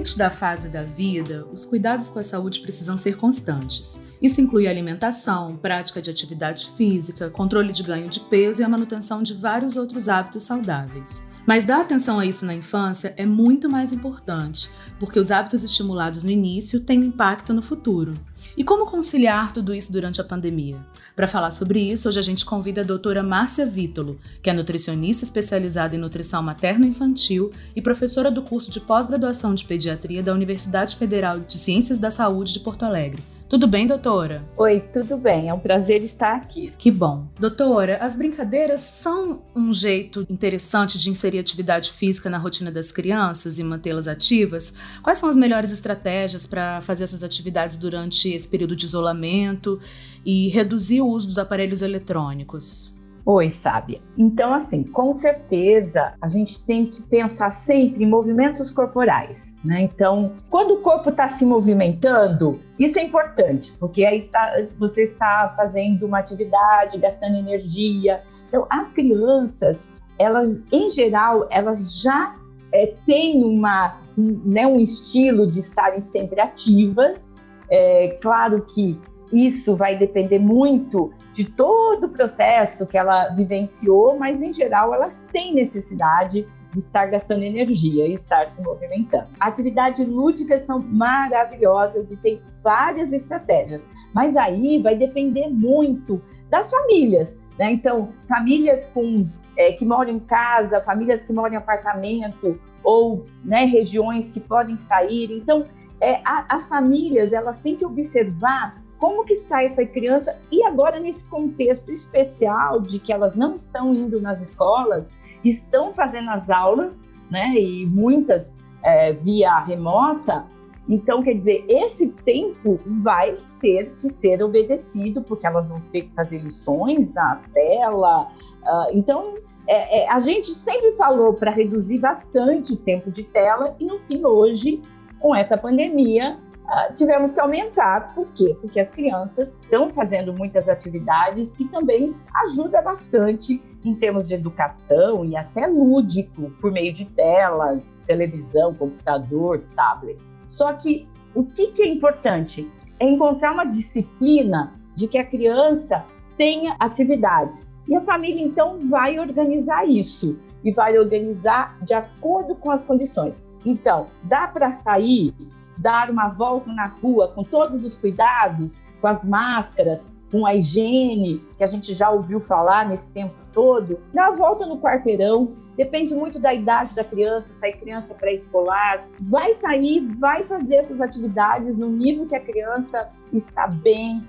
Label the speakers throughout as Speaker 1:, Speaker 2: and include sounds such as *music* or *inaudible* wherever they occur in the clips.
Speaker 1: Independente da fase da vida, os cuidados com a saúde precisam ser constantes. Isso inclui alimentação, prática de atividade física, controle de ganho de peso e a manutenção de vários outros hábitos saudáveis. Mas dar atenção a isso na infância é muito mais importante, porque os hábitos estimulados no início têm um impacto no futuro. E como conciliar tudo isso durante a pandemia? Para falar sobre isso, hoje a gente convida a doutora Márcia Vítolo, que é nutricionista especializada em nutrição materno-infantil e professora do curso de pós-graduação de pediatria da Universidade Federal de Ciências da Saúde de Porto Alegre. Tudo bem, doutora?
Speaker 2: Oi, tudo bem. É um prazer estar aqui.
Speaker 1: Que bom. Doutora, as brincadeiras são um jeito interessante de inserir atividade física na rotina das crianças e mantê-las ativas? Quais são as melhores estratégias para fazer essas atividades durante esse período de isolamento e reduzir o uso dos aparelhos eletrônicos?
Speaker 2: Oi, Fábia. Então, assim, com certeza a gente tem que pensar sempre em movimentos corporais, né? Então, quando o corpo está se movimentando, isso é importante, porque aí tá, você está fazendo uma atividade, gastando energia. Então, as crianças, elas, em geral, elas já é, têm uma, um, né, um estilo de estarem sempre ativas. É, claro que isso vai depender muito de todo o processo que ela vivenciou, mas em geral elas têm necessidade de estar gastando energia e estar se movimentando. Atividades lúdicas são maravilhosas e tem várias estratégias, mas aí vai depender muito das famílias, né? Então, famílias com é, que moram em casa, famílias que moram em apartamento ou né, regiões que podem sair. Então, é, a, as famílias elas têm que observar como que está essa criança e agora nesse contexto especial de que elas não estão indo nas escolas, estão fazendo as aulas, né? E muitas é, via remota. Então, quer dizer, esse tempo vai ter que ser obedecido, porque elas vão ter que fazer lições na tela. Uh, então, é, é, a gente sempre falou para reduzir bastante o tempo de tela, e no fim, hoje, com essa pandemia, uh, tivemos que aumentar. Por quê? Porque as crianças estão fazendo muitas atividades que também ajuda bastante em termos de educação e até lúdico, por meio de telas, televisão, computador, tablet. Só que o que, que é importante? É encontrar uma disciplina de que a criança tenha atividades. E a família, então, vai organizar isso e vai organizar de acordo com as condições. Então, dá para sair dar uma volta na rua com todos os cuidados, com as máscaras, com a higiene, que a gente já ouviu falar nesse tempo todo, dá a volta no quarteirão, depende muito da idade da criança, se é criança pré-escolar, vai sair, vai fazer essas atividades no nível que a criança está bem,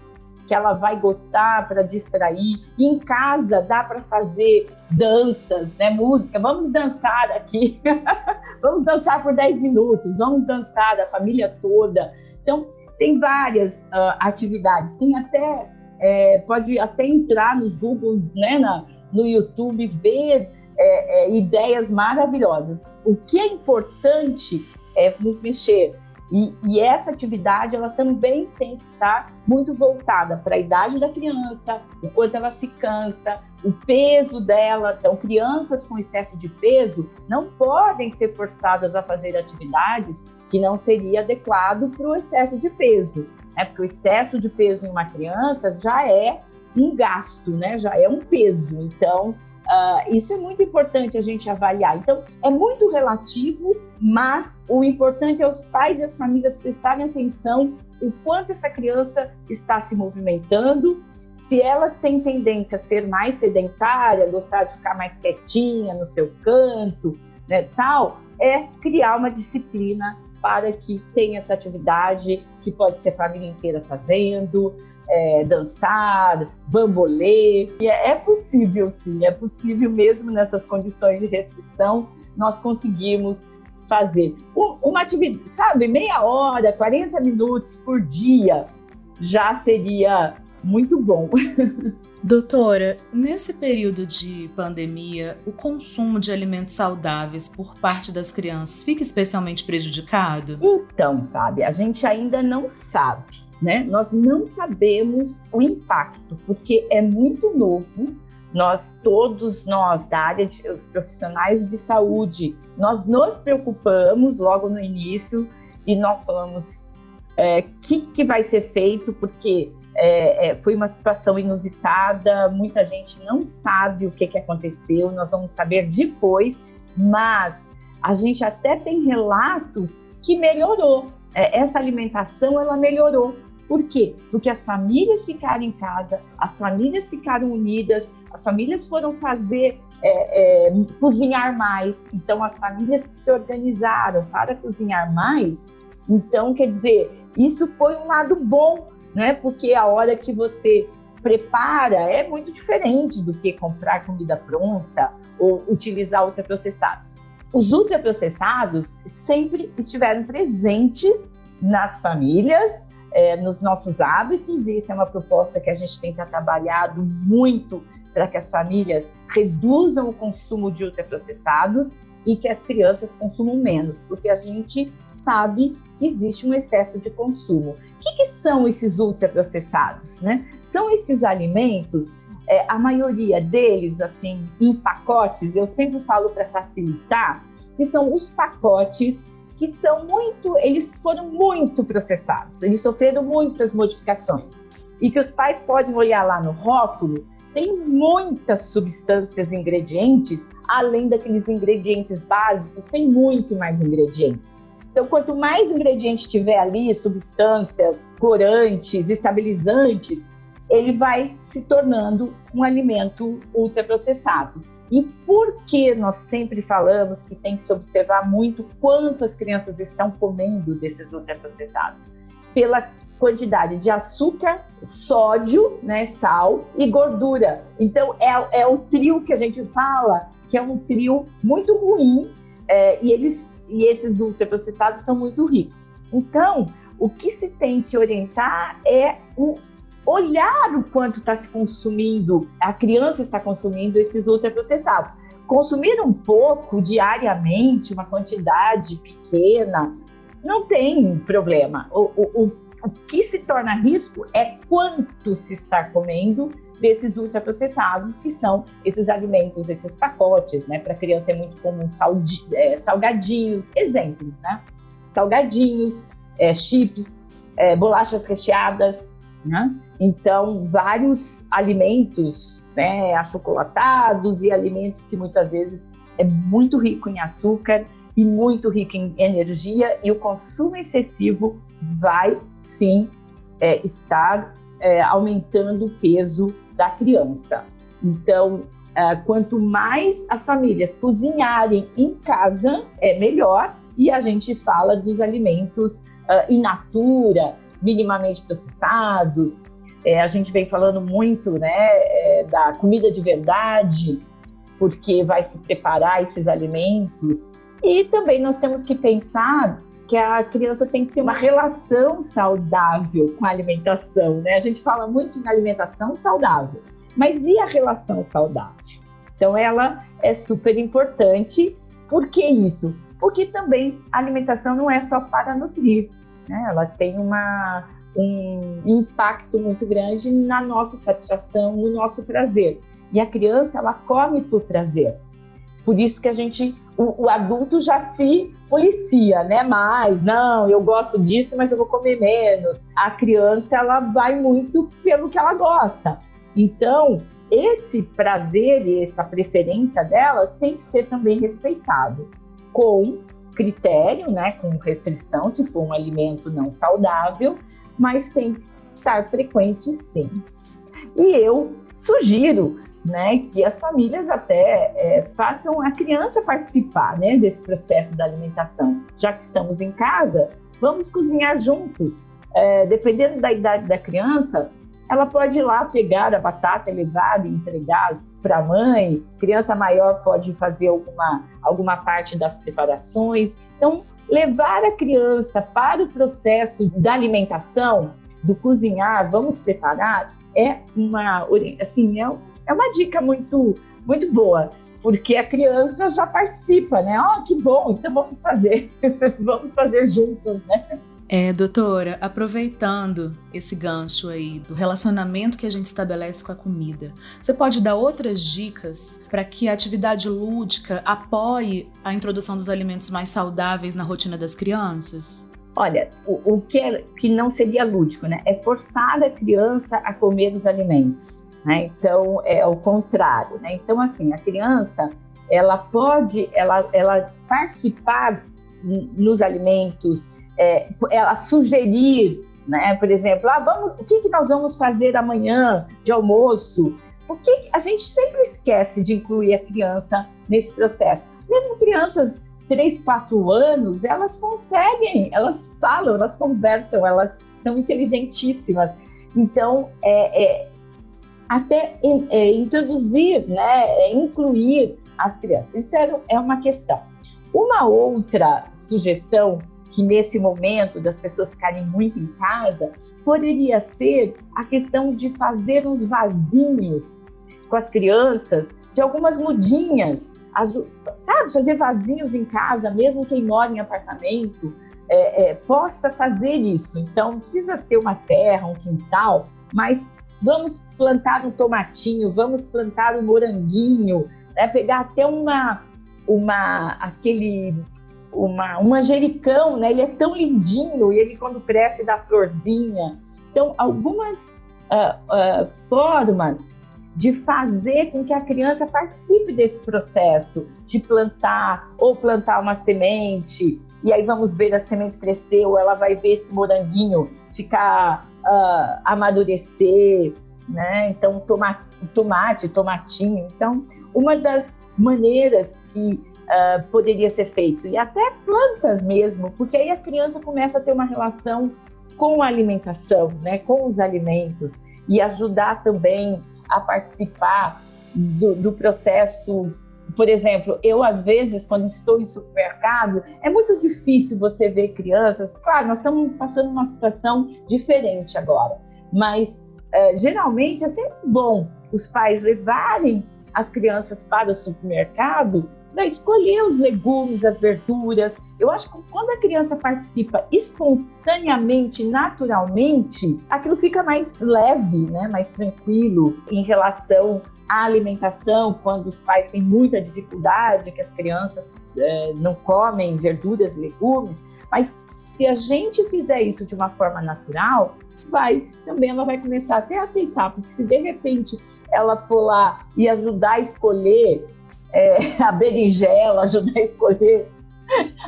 Speaker 2: que ela vai gostar para distrair. E em casa dá para fazer danças, né? Música. Vamos dançar aqui. *laughs* vamos dançar por 10 minutos. Vamos dançar a família toda. Então, tem várias uh, atividades. Tem até é, pode até entrar nos Googles, né, na, no YouTube, ver é, é, ideias maravilhosas. O que é importante é nos mexer e, e, essa atividade ela também tem que estar muito voltada para a idade da criança, o quanto ela se cansa, o peso dela. Então, crianças com excesso de peso não podem ser forçadas a fazer atividades que não seria adequado para o excesso de peso, né? Porque o excesso de peso em uma criança já é um gasto, né? Já é um peso. Então, Uh, isso é muito importante a gente avaliar. Então, é muito relativo, mas o importante é os pais e as famílias prestarem atenção o quanto essa criança está se movimentando, se ela tem tendência a ser mais sedentária, gostar de ficar mais quietinha no seu canto, né, tal, é criar uma disciplina para que tenha essa atividade que pode ser família inteira fazendo, é, dançar, bambolê. E é, é possível, sim, é possível mesmo nessas condições de restrição, nós conseguimos fazer uma atividade, sabe, meia hora, 40 minutos por dia já seria muito bom. *laughs*
Speaker 1: Doutora, nesse período de pandemia, o consumo de alimentos saudáveis por parte das crianças fica especialmente prejudicado?
Speaker 2: Então, Fábio, a gente ainda não sabe, né? Nós não sabemos o impacto, porque é muito novo. Nós, todos nós da área de os profissionais de saúde, nós nos preocupamos logo no início e nós falamos o é, que, que vai ser feito, porque é, é, foi uma situação inusitada, muita gente não sabe o que, que aconteceu, nós vamos saber depois, mas a gente até tem relatos que melhorou. É, essa alimentação ela melhorou. Por quê? Porque as famílias ficaram em casa, as famílias ficaram unidas, as famílias foram fazer é, é, cozinhar mais. Então, as famílias que se organizaram para cozinhar mais, então, quer dizer, isso foi um lado bom né? Porque a hora que você prepara é muito diferente do que comprar comida pronta ou utilizar ultraprocessados. Os ultraprocessados sempre estiveram presentes nas famílias, é, nos nossos hábitos, e isso é uma proposta que a gente tem trabalhado muito para que as famílias reduzam o consumo de ultraprocessados e que as crianças consumam menos, porque a gente sabe que existe um excesso de consumo. O que, que são esses ultraprocessados? Né? São esses alimentos, é, a maioria deles, assim, em pacotes, eu sempre falo para facilitar, que são os pacotes que são muito, eles foram muito processados, eles sofreram muitas modificações. E que os pais podem olhar lá no rótulo tem muitas substâncias, ingredientes, além daqueles ingredientes básicos, tem muito mais ingredientes. Então, quanto mais ingredientes tiver ali, substâncias, corantes, estabilizantes, ele vai se tornando um alimento ultraprocessado. E por que nós sempre falamos que tem que se observar muito quanto as crianças estão comendo desses ultraprocessados? Pela quantidade de açúcar, sódio, né, sal e gordura. Então é, é o trio que a gente fala que é um trio muito ruim é, e eles e esses ultraprocessados são muito ricos. Então o que se tem que orientar é um, olhar o quanto está se consumindo, a criança está consumindo esses ultraprocessados. Consumir um pouco diariamente, uma quantidade pequena, não tem problema. O, o, o o que se torna risco é quanto se está comendo desses ultraprocessados, que são esses alimentos, esses pacotes, né? Para criança é muito comum saldi, é, salgadinhos, exemplos, né? Salgadinhos, é, chips, é, bolachas recheadas, né? Então, vários alimentos, né? Achocolatados e alimentos que muitas vezes é muito rico em açúcar e muito rico em energia, e o consumo excessivo vai sim é, estar é, aumentando o peso da criança. Então, é, quanto mais as famílias cozinharem em casa, é melhor. E a gente fala dos alimentos uh, in natura, minimamente processados. É, a gente vem falando muito né, é, da comida de verdade, porque vai se preparar esses alimentos e também nós temos que pensar que a criança tem que ter uma relação saudável com a alimentação, né? A gente fala muito em alimentação saudável, mas e a relação saudável? Então ela é super importante. Por que isso? Porque também a alimentação não é só para nutrir, né? Ela tem uma, um impacto muito grande na nossa satisfação, no nosso prazer. E a criança, ela come por prazer. Por isso que a gente, o, o, adulto já se policia, né? Mas não, eu gosto disso, mas eu vou comer menos. A criança ela vai muito pelo que ela gosta. Então, esse prazer e essa preferência dela tem que ser também respeitado com critério, né? Com restrição, se for um alimento não saudável, mas tem que estar frequente sim. E eu sugiro né, que as famílias até é, façam a criança participar né, desse processo da alimentação. Já que estamos em casa, vamos cozinhar juntos. É, dependendo da idade da criança, ela pode ir lá pegar a batata levar e entregar para a mãe. Criança maior pode fazer alguma, alguma parte das preparações. Então, levar a criança para o processo da alimentação, do cozinhar, vamos preparar, é uma, assim, é, é uma dica muito, muito boa, porque a criança já participa, né? Oh, que bom, então vamos fazer, *laughs* vamos fazer juntos, né?
Speaker 1: É, doutora, aproveitando esse gancho aí do relacionamento que a gente estabelece com a comida, você pode dar outras dicas para que a atividade lúdica apoie a introdução dos alimentos mais saudáveis na rotina das crianças?
Speaker 2: Olha, o, o que, é, que não seria lúdico, né? É forçar a criança a comer os alimentos, né? Então, é o contrário, né? Então, assim, a criança, ela pode, ela, ela participar nos alimentos, é, ela sugerir, né? Por exemplo, ah, vamos, o que, que nós vamos fazer amanhã de almoço? Porque a gente sempre esquece de incluir a criança nesse processo. Mesmo crianças 3, 4 anos, elas conseguem, elas falam, elas conversam, elas são inteligentíssimas. Então, é, é até é, introduzir, né, é, incluir as crianças. Isso é, é uma questão. Uma outra sugestão que nesse momento das pessoas ficarem muito em casa poderia ser a questão de fazer uns vasinhos com as crianças de algumas mudinhas sabe, fazer vazios em casa, mesmo quem mora em apartamento, é, é, possa fazer isso. Então, precisa ter uma terra, um quintal, mas vamos plantar um tomatinho, vamos plantar um moranguinho, né? pegar até uma, uma, aquele, uma, um manjericão, né? Ele é tão lindinho e ele quando cresce dá florzinha. Então, algumas uh, uh, formas de fazer com que a criança participe desse processo de plantar ou plantar uma semente e aí vamos ver a semente crescer ou ela vai ver esse moranguinho ficar uh, amadurecer, né? Então tomate, tomate, tomatinho. Então uma das maneiras que uh, poderia ser feito e até plantas mesmo, porque aí a criança começa a ter uma relação com a alimentação, né? Com os alimentos e ajudar também a participar do, do processo por exemplo, eu às vezes, quando estou em supermercado, é muito difícil você ver crianças. Claro, nós estamos passando uma situação diferente agora, mas é, geralmente é sempre bom os pais levarem as crianças para o supermercado escolher os legumes, as verduras. Eu acho que quando a criança participa espontaneamente, naturalmente, aquilo fica mais leve, né? mais tranquilo em relação à alimentação, quando os pais têm muita dificuldade, que as crianças é, não comem verduras, legumes. Mas se a gente fizer isso de uma forma natural, vai também ela vai começar até a aceitar, porque se de repente ela for lá e ajudar a escolher é, *laughs* a berinjela, ajudar a escolher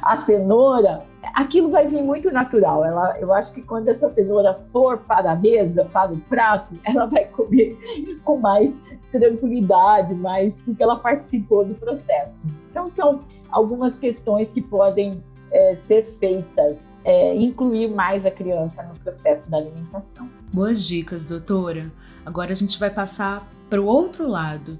Speaker 2: a cenoura, aquilo vai vir muito natural. Ela, eu acho que quando essa cenoura for para a mesa, para o prato, ela vai comer *laughs* com mais tranquilidade, mais porque ela participou do processo. Então são algumas questões que podem é, ser feitas, é, incluir mais a criança no processo da alimentação.
Speaker 1: Boas dicas, doutora. Agora a gente vai passar para o outro lado.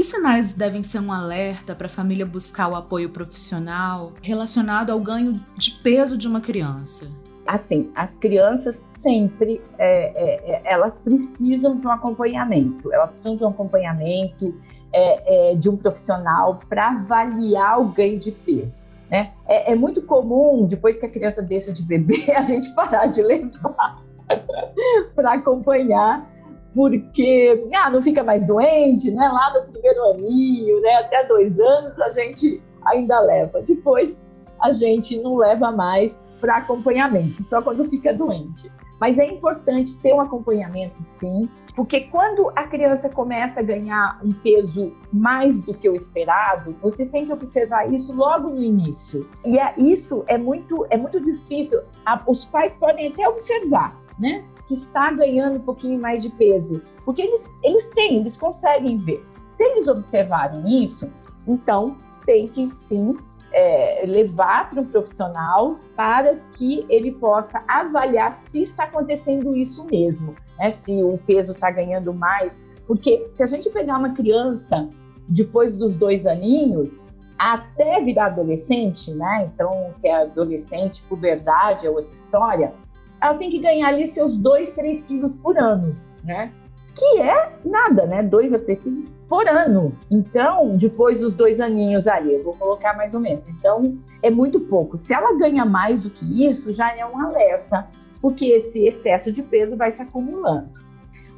Speaker 1: Que sinais devem ser um alerta para a família buscar o apoio profissional relacionado ao ganho de peso de uma criança?
Speaker 2: Assim, as crianças sempre é, é, é elas precisam de um acompanhamento, elas precisam de um acompanhamento é, é de um profissional para avaliar o ganho de peso. Né? É, é muito comum, depois que a criança deixa de beber, *laughs* a gente parar de levar *laughs* para acompanhar porque ah, não fica mais doente, né? Lá no primeiro aninho, né? Até dois anos a gente ainda leva. Depois a gente não leva mais para acompanhamento, só quando fica doente. Mas é importante ter um acompanhamento, sim, porque quando a criança começa a ganhar um peso mais do que o esperado, você tem que observar isso logo no início. E é, isso é muito, é muito difícil. os pais podem até observar, né? Que está ganhando um pouquinho mais de peso, porque eles, eles têm, eles conseguem ver. Se eles observarem isso, então tem que sim é, levar para um profissional para que ele possa avaliar se está acontecendo isso mesmo, né? se o peso está ganhando mais. Porque se a gente pegar uma criança depois dos dois aninhos, até virar adolescente, né? Então, que é adolescente, puberdade é outra história ela tem que ganhar ali seus 2, 3 quilos por ano, né? que é nada, né? Dois a três quilos por ano. Então, depois dos dois aninhos ali, eu vou colocar mais ou menos. Então, é muito pouco. Se ela ganha mais do que isso, já é um alerta, porque esse excesso de peso vai se acumulando.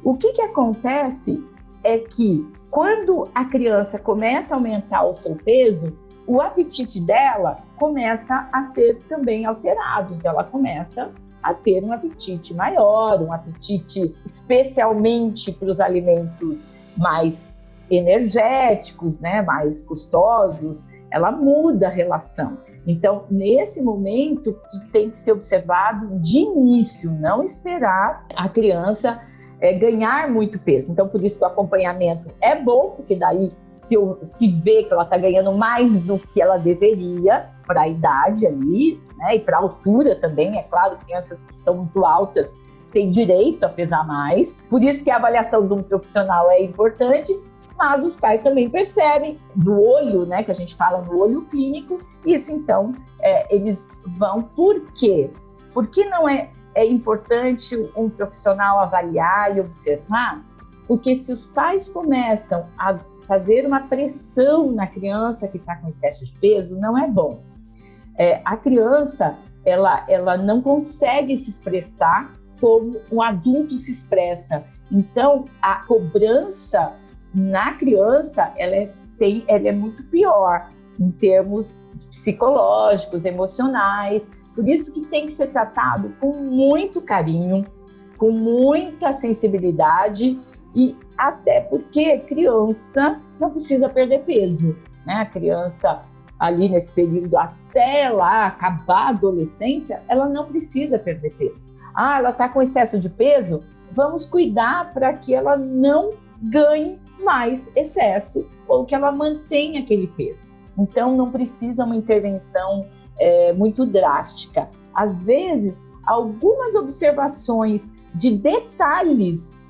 Speaker 2: O que, que acontece é que quando a criança começa a aumentar o seu peso, o apetite dela começa a ser também alterado. Então, ela começa a ter um apetite maior, um apetite especialmente para os alimentos mais energéticos, né, mais custosos, ela muda a relação. Então, nesse momento, tem que ser observado de início, não esperar a criança é, ganhar muito peso. Então, por isso que o acompanhamento é bom, porque daí se, eu, se vê que ela está ganhando mais do que ela deveria para a idade ali, né? E para altura também, é claro, crianças que são muito altas têm direito a pesar mais. Por isso que a avaliação de um profissional é importante, mas os pais também percebem do olho, né? Que a gente fala no olho clínico. Isso então é, eles vão. Por quê? Porque não é, é importante um profissional avaliar e observar? Porque se os pais começam a fazer uma pressão na criança que está com excesso de peso, não é bom é, a criança ela, ela não consegue se expressar como um adulto se expressa. Então, a cobrança na criança ela é, tem, ela é muito pior em termos psicológicos, emocionais. Por isso que tem que ser tratado com muito carinho, com muita sensibilidade e até porque criança não precisa perder peso, né? A criança ali nesse período até lá acabar a adolescência, ela não precisa perder peso. Ah, ela está com excesso de peso? Vamos cuidar para que ela não ganhe mais excesso ou que ela mantenha aquele peso. Então, não precisa uma intervenção é, muito drástica. Às vezes, algumas observações de detalhes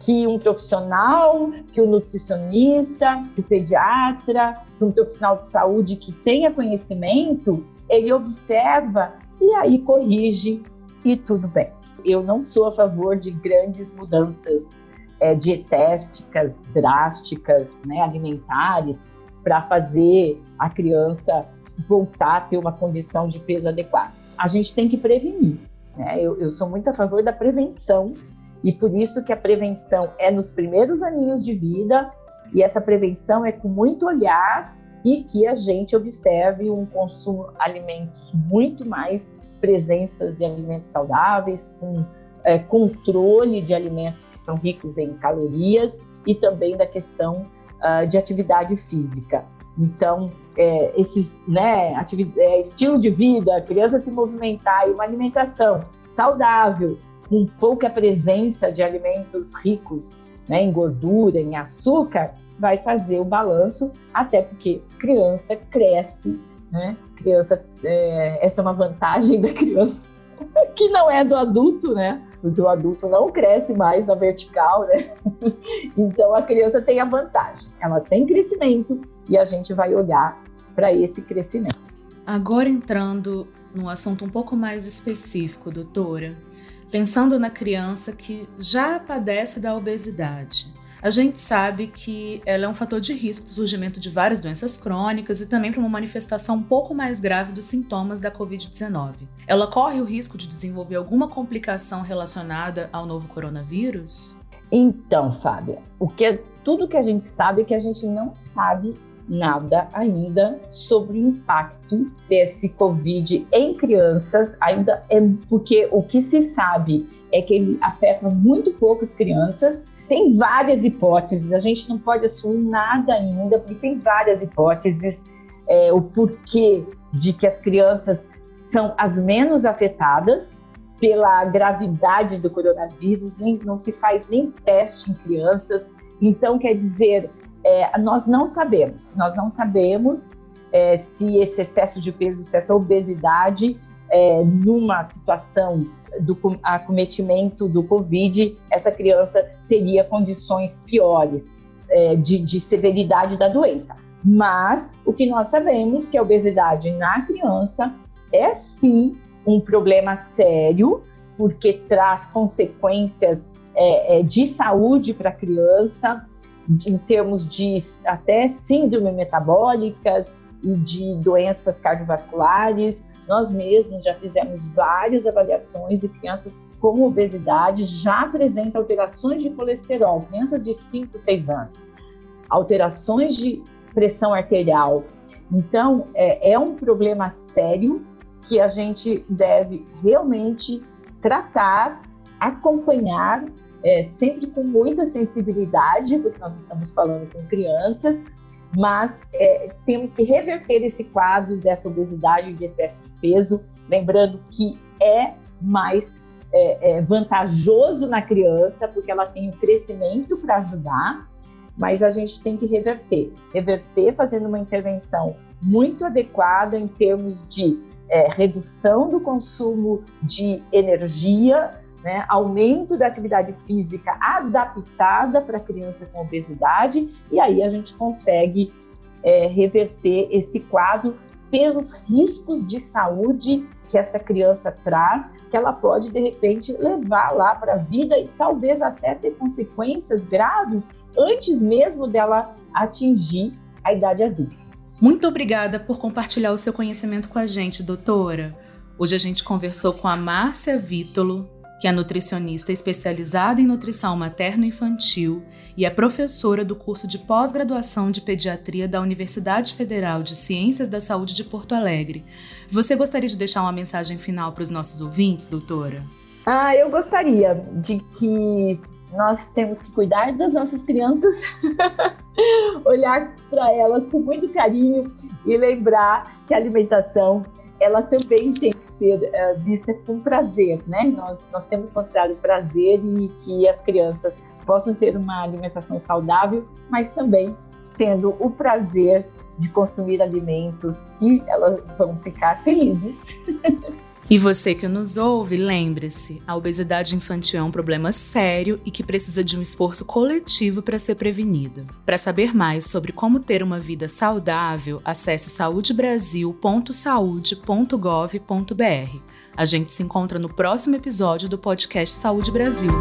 Speaker 2: que um profissional, que o um nutricionista, que o pediatra, que um profissional de saúde que tenha conhecimento, ele observa e aí corrige e tudo bem. Eu não sou a favor de grandes mudanças é, dietéticas drásticas, né, alimentares, para fazer a criança voltar a ter uma condição de peso adequada. A gente tem que prevenir. Né? Eu, eu sou muito a favor da prevenção e por isso que a prevenção é nos primeiros aninhos de vida, e essa prevenção é com muito olhar e que a gente observe um consumo de alimentos muito mais presenças de alimentos saudáveis, com é, controle de alimentos que são ricos em calorias e também da questão uh, de atividade física. Então, é, esses, né, é, estilo de vida, a criança se movimentar e uma alimentação saudável, com pouca presença de alimentos ricos né, em gordura, em açúcar, vai fazer o balanço, até porque criança cresce, né? Criança, é, essa é uma vantagem da criança, *laughs* que não é do adulto, né? Porque o adulto não cresce mais na vertical, né? *laughs* Então a criança tem a vantagem, ela tem crescimento e a gente vai olhar para esse crescimento.
Speaker 1: Agora entrando num assunto um pouco mais específico, doutora, pensando na criança que já padece da obesidade. A gente sabe que ela é um fator de risco para o surgimento de várias doenças crônicas e também para uma manifestação um pouco mais grave dos sintomas da Covid-19. Ela corre o risco de desenvolver alguma complicação relacionada ao novo coronavírus?
Speaker 2: Então, Fábia, o que tudo que a gente sabe é que a gente não sabe nada ainda sobre o impacto desse Covid em crianças, ainda é porque o que se sabe é que ele afeta muito poucas crianças. Tem várias hipóteses, a gente não pode assumir nada ainda, porque tem várias hipóteses, é, o porquê de que as crianças são as menos afetadas pela gravidade do coronavírus, nem, não se faz nem teste em crianças. Então, quer dizer, é, nós não sabemos, nós não sabemos é, se esse excesso de peso, se essa obesidade, é, numa situação do acometimento do Covid, essa criança teria condições piores é, de, de severidade da doença. Mas o que nós sabemos que a obesidade na criança é sim um problema sério, porque traz consequências é, é, de saúde para a criança, em termos de até síndrome metabólicas e de doenças cardiovasculares. Nós mesmos já fizemos várias avaliações e crianças com obesidade já apresentam alterações de colesterol, crianças de 5, 6 anos, alterações de pressão arterial. Então, é, é um problema sério que a gente deve realmente tratar, acompanhar é, sempre com muita sensibilidade, porque nós estamos falando com crianças, mas é, temos que reverter esse quadro dessa obesidade e de excesso de peso, lembrando que é mais é, é vantajoso na criança, porque ela tem o crescimento para ajudar, mas a gente tem que reverter. Reverter fazendo uma intervenção muito adequada em termos de é, redução do consumo de energia né, aumento da atividade física adaptada para criança com obesidade, e aí a gente consegue é, reverter esse quadro pelos riscos de saúde que essa criança traz, que ela pode de repente levar lá para a vida e talvez até ter consequências graves antes mesmo dela atingir a idade adulta.
Speaker 1: Muito obrigada por compartilhar o seu conhecimento com a gente, doutora. Hoje a gente conversou com a Márcia Vítolo, que é nutricionista especializada em nutrição materno-infantil e é professora do curso de pós-graduação de pediatria da Universidade Federal de Ciências da Saúde de Porto Alegre. Você gostaria de deixar uma mensagem final para os nossos ouvintes, doutora?
Speaker 2: Ah, eu gostaria de que nós temos que cuidar das nossas crianças, *laughs* olhar para elas com muito carinho e lembrar que a alimentação ela também tem que ser uh, vista com prazer, né? Nós, nós temos que mostrar o prazer e que as crianças possam ter uma alimentação saudável, mas também tendo o prazer de consumir alimentos que elas vão ficar felizes. *laughs*
Speaker 1: E você que nos ouve, lembre-se: a obesidade infantil é um problema sério e que precisa de um esforço coletivo para ser prevenida. Para saber mais sobre como ter uma vida saudável, acesse saudebrasil.saude.gov.br. A gente se encontra no próximo episódio do podcast Saúde Brasil.